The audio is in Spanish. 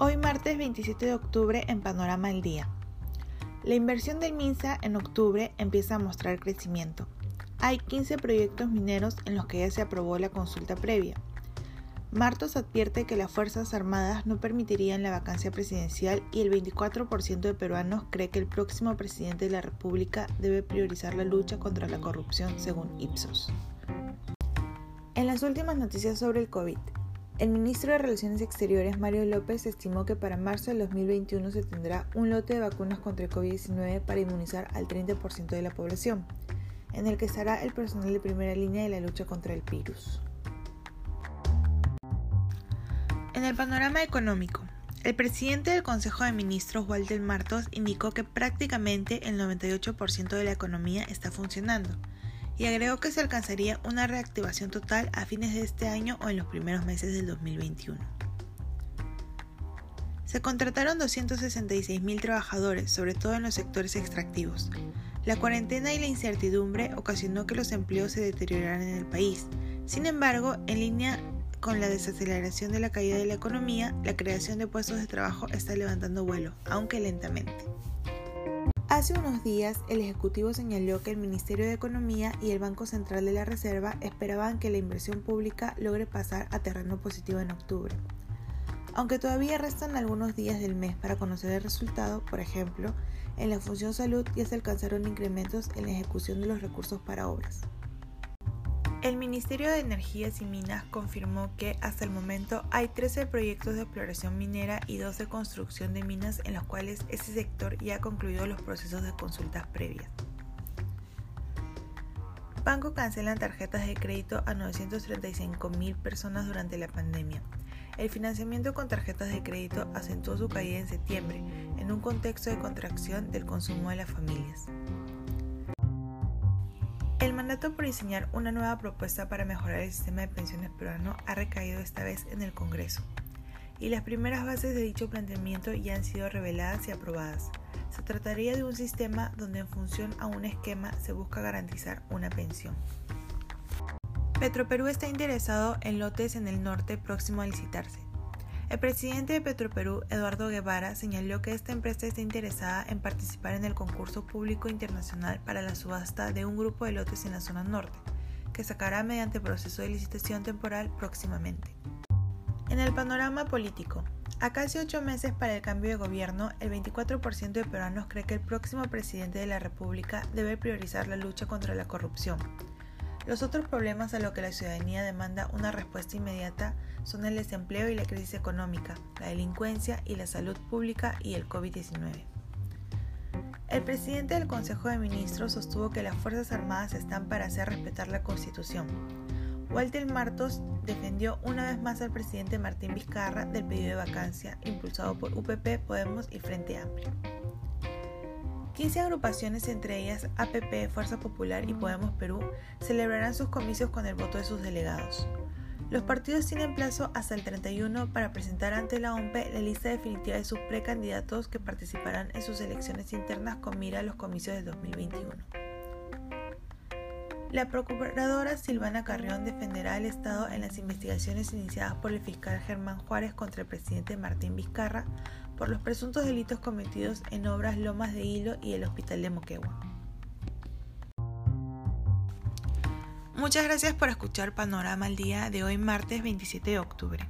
Hoy martes 27 de octubre en Panorama al Día. La inversión del MINSA en octubre empieza a mostrar crecimiento. Hay 15 proyectos mineros en los que ya se aprobó la consulta previa. Martos advierte que las Fuerzas Armadas no permitirían la vacancia presidencial y el 24% de peruanos cree que el próximo presidente de la República debe priorizar la lucha contra la corrupción según Ipsos. En las últimas noticias sobre el COVID, el ministro de Relaciones Exteriores, Mario López, estimó que para marzo del 2021 se tendrá un lote de vacunas contra el COVID-19 para inmunizar al 30% de la población, en el que estará el personal de primera línea de la lucha contra el virus. En el panorama económico, el presidente del Consejo de Ministros, Walter Martos, indicó que prácticamente el 98% de la economía está funcionando y agregó que se alcanzaría una reactivación total a fines de este año o en los primeros meses del 2021. Se contrataron 266.000 trabajadores, sobre todo en los sectores extractivos. La cuarentena y la incertidumbre ocasionó que los empleos se deterioraran en el país. Sin embargo, en línea con la desaceleración de la caída de la economía, la creación de puestos de trabajo está levantando vuelo, aunque lentamente. Hace unos días, el Ejecutivo señaló que el Ministerio de Economía y el Banco Central de la Reserva esperaban que la inversión pública logre pasar a terreno positivo en octubre. Aunque todavía restan algunos días del mes para conocer el resultado, por ejemplo, en la función salud ya se alcanzaron incrementos en la ejecución de los recursos para obras. El Ministerio de Energías y Minas confirmó que hasta el momento hay 13 proyectos de exploración minera y 2 de construcción de minas en los cuales ese sector ya ha concluido los procesos de consultas previas. Banco cancelan tarjetas de crédito a 935 mil personas durante la pandemia. El financiamiento con tarjetas de crédito acentuó su caída en septiembre, en un contexto de contracción del consumo de las familias. El mandato por diseñar una nueva propuesta para mejorar el sistema de pensiones peruano ha recaído esta vez en el Congreso, y las primeras bases de dicho planteamiento ya han sido reveladas y aprobadas. Se trataría de un sistema donde en función a un esquema se busca garantizar una pensión. Petroperú está interesado en lotes en el norte próximo a licitarse. El presidente de Petroperú, Eduardo Guevara, señaló que esta empresa está interesada en participar en el concurso público internacional para la subasta de un grupo de lotes en la zona norte, que sacará mediante proceso de licitación temporal próximamente. En el panorama político, a casi ocho meses para el cambio de gobierno, el 24% de peruanos cree que el próximo presidente de la República debe priorizar la lucha contra la corrupción, los otros problemas a los que la ciudadanía demanda una respuesta inmediata son el desempleo y la crisis económica, la delincuencia y la salud pública y el COVID-19. El presidente del Consejo de Ministros sostuvo que las Fuerzas Armadas están para hacer respetar la Constitución. Walter Martos defendió una vez más al presidente Martín Vizcarra del pedido de vacancia impulsado por UPP, Podemos y Frente Amplio. 15 agrupaciones, entre ellas APP, Fuerza Popular y Podemos Perú, celebrarán sus comicios con el voto de sus delegados. Los partidos tienen plazo hasta el 31 para presentar ante la OMPE la lista definitiva de sus precandidatos que participarán en sus elecciones internas con mira a los comicios de 2021. La procuradora Silvana Carrión defenderá al Estado en las investigaciones iniciadas por el fiscal Germán Juárez contra el presidente Martín Vizcarra por los presuntos delitos cometidos en obras Lomas de Hilo y el Hospital de Moquegua. Muchas gracias por escuchar Panorama al día de hoy martes 27 de octubre.